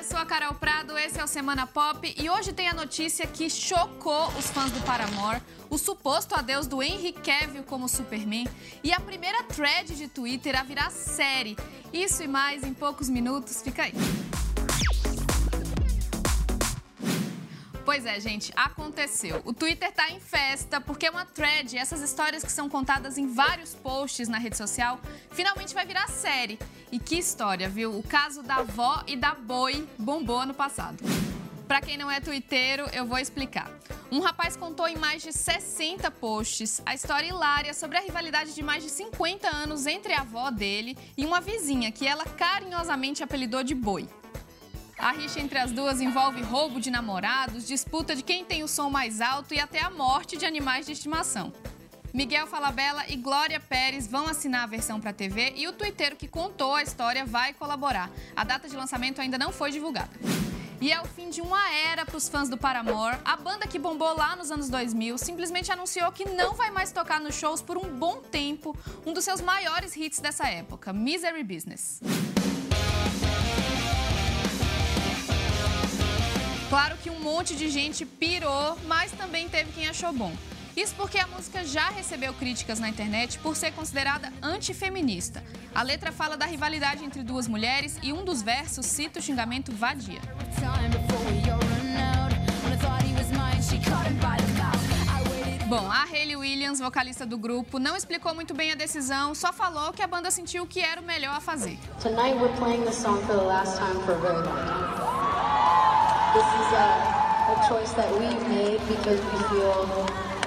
eu sou a Carol Prado, esse é o Semana Pop e hoje tem a notícia que chocou os fãs do Paramore, o suposto adeus do Henry Cavill como Superman e a primeira thread de Twitter a virar série. Isso e mais em poucos minutos, fica aí. Pois é, gente, aconteceu. O Twitter tá em festa porque uma thread, essas histórias que são contadas em vários posts na rede social, finalmente vai virar série. E que história, viu? O caso da avó e da boi bombou ano passado. Para quem não é twitteiro, eu vou explicar. Um rapaz contou em mais de 60 posts a história hilária sobre a rivalidade de mais de 50 anos entre a avó dele e uma vizinha que ela carinhosamente apelidou de boi. A rixa entre as duas envolve roubo de namorados, disputa de quem tem o som mais alto e até a morte de animais de estimação. Miguel Falabella e Glória Pérez vão assinar a versão para TV e o twitteiro que contou a história vai colaborar. A data de lançamento ainda não foi divulgada. E é o fim de uma era para os fãs do Paramore. A banda que bombou lá nos anos 2000 simplesmente anunciou que não vai mais tocar nos shows por um bom tempo, um dos seus maiores hits dessa época, Misery Business. Claro que um monte de gente pirou, mas também teve quem achou bom. Isso porque a música já recebeu críticas na internet por ser considerada antifeminista. A letra fala da rivalidade entre duas mulheres e um dos versos cita o xingamento vadia. Bom, a Hayley Williams, vocalista do grupo, não explicou muito bem a decisão, só falou que a banda sentiu que era o melhor a fazer. Tonight we're playing the song for the last time for very long time. This is a, a choice that we made because we feel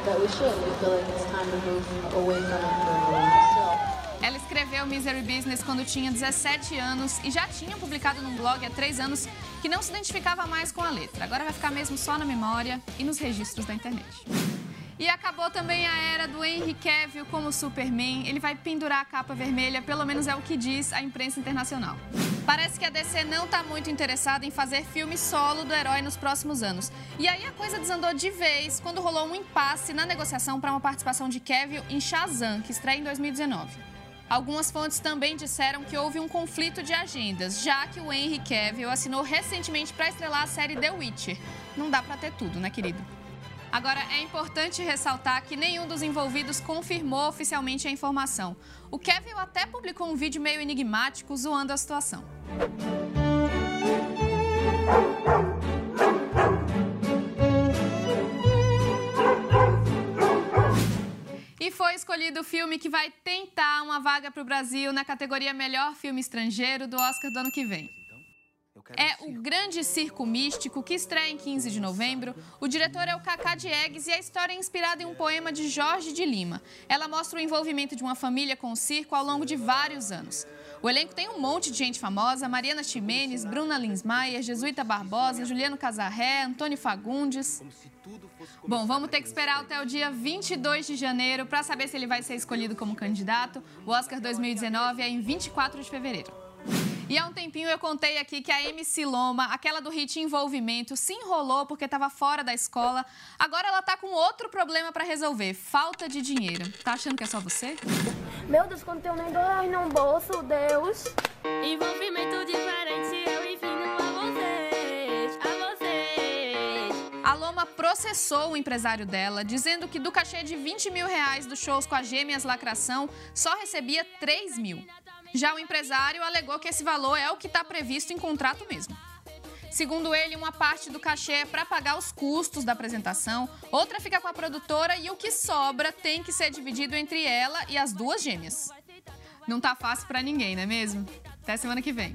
that we should. We feel like it's time to move away from it for a while. Ela escreveu Misery Business quando tinha 17 anos e já tinha publicado num blog há 3 anos que não se identificava mais com a letra. Agora vai ficar mesmo só na memória e nos registros da internet. E acabou também a era do Henry Cavill como Superman. Ele vai pendurar a capa vermelha, pelo menos é o que diz a imprensa internacional. Parece que a DC não está muito interessada em fazer filme solo do herói nos próximos anos. E aí a coisa desandou de vez quando rolou um impasse na negociação para uma participação de Cavill em Shazam, que estreia em 2019. Algumas fontes também disseram que houve um conflito de agendas, já que o Henry Cavill assinou recentemente para estrelar a série The Witcher. Não dá para ter tudo, né, querido? Agora, é importante ressaltar que nenhum dos envolvidos confirmou oficialmente a informação. O Kevin até publicou um vídeo meio enigmático zoando a situação. E foi escolhido o filme que vai tentar uma vaga para o Brasil na categoria Melhor Filme Estrangeiro do Oscar do ano que vem. É o Grande Circo Místico, que estreia em 15 de novembro. O diretor é o Cacá Diegues e a história é inspirada em um poema de Jorge de Lima. Ela mostra o envolvimento de uma família com o circo ao longo de vários anos. O elenco tem um monte de gente famosa: Mariana Ximenes, Bruna Linsmaier, Jesuíta Barbosa, Juliano Casarré, Antônio Fagundes. Bom, vamos ter que esperar até o dia 22 de janeiro para saber se ele vai ser escolhido como candidato. O Oscar 2019 é em 24 de fevereiro. E há um tempinho eu contei aqui que a MC Loma, aquela do hit Envolvimento, se enrolou porque estava fora da escola. Agora ela tá com outro problema para resolver: falta de dinheiro. Tá achando que é só você? Meu Deus, quando tenho nem dois no bolso, Deus. Envolvimento diferente, eu ensino a vocês, a vocês. A Loma processou o empresário dela, dizendo que do cachê de 20 mil reais dos shows com a Gêmeas Lacração, só recebia 3 mil. Já o empresário alegou que esse valor é o que está previsto em contrato mesmo. Segundo ele, uma parte do cachê é para pagar os custos da apresentação, outra fica com a produtora e o que sobra tem que ser dividido entre ela e as duas gêmeas. Não tá fácil para ninguém, não é mesmo? Até semana que vem.